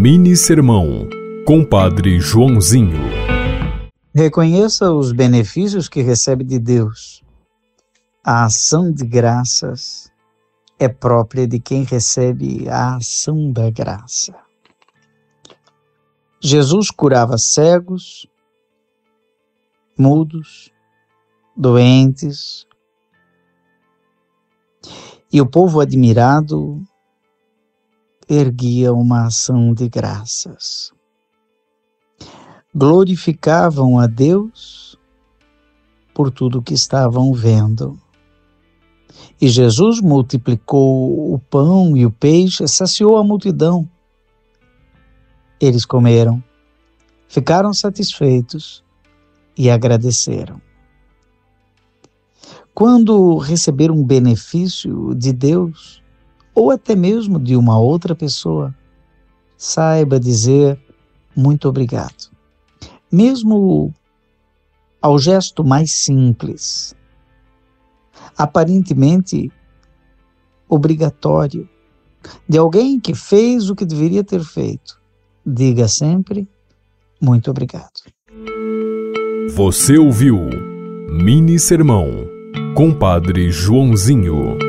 Mini Sermão, Compadre Joãozinho. Reconheça os benefícios que recebe de Deus. A ação de graças é própria de quem recebe a ação da graça. Jesus curava cegos, mudos, doentes, e o povo admirado erguia uma ação de graças. Glorificavam a Deus por tudo que estavam vendo. E Jesus multiplicou o pão e o peixe, saciou a multidão. Eles comeram, ficaram satisfeitos e agradeceram. Quando receber um benefício de Deus, ou até mesmo de uma outra pessoa, saiba dizer muito obrigado. Mesmo ao gesto mais simples, aparentemente obrigatório, de alguém que fez o que deveria ter feito, diga sempre muito obrigado. Você ouviu Mini Sermão, Compadre Joãozinho.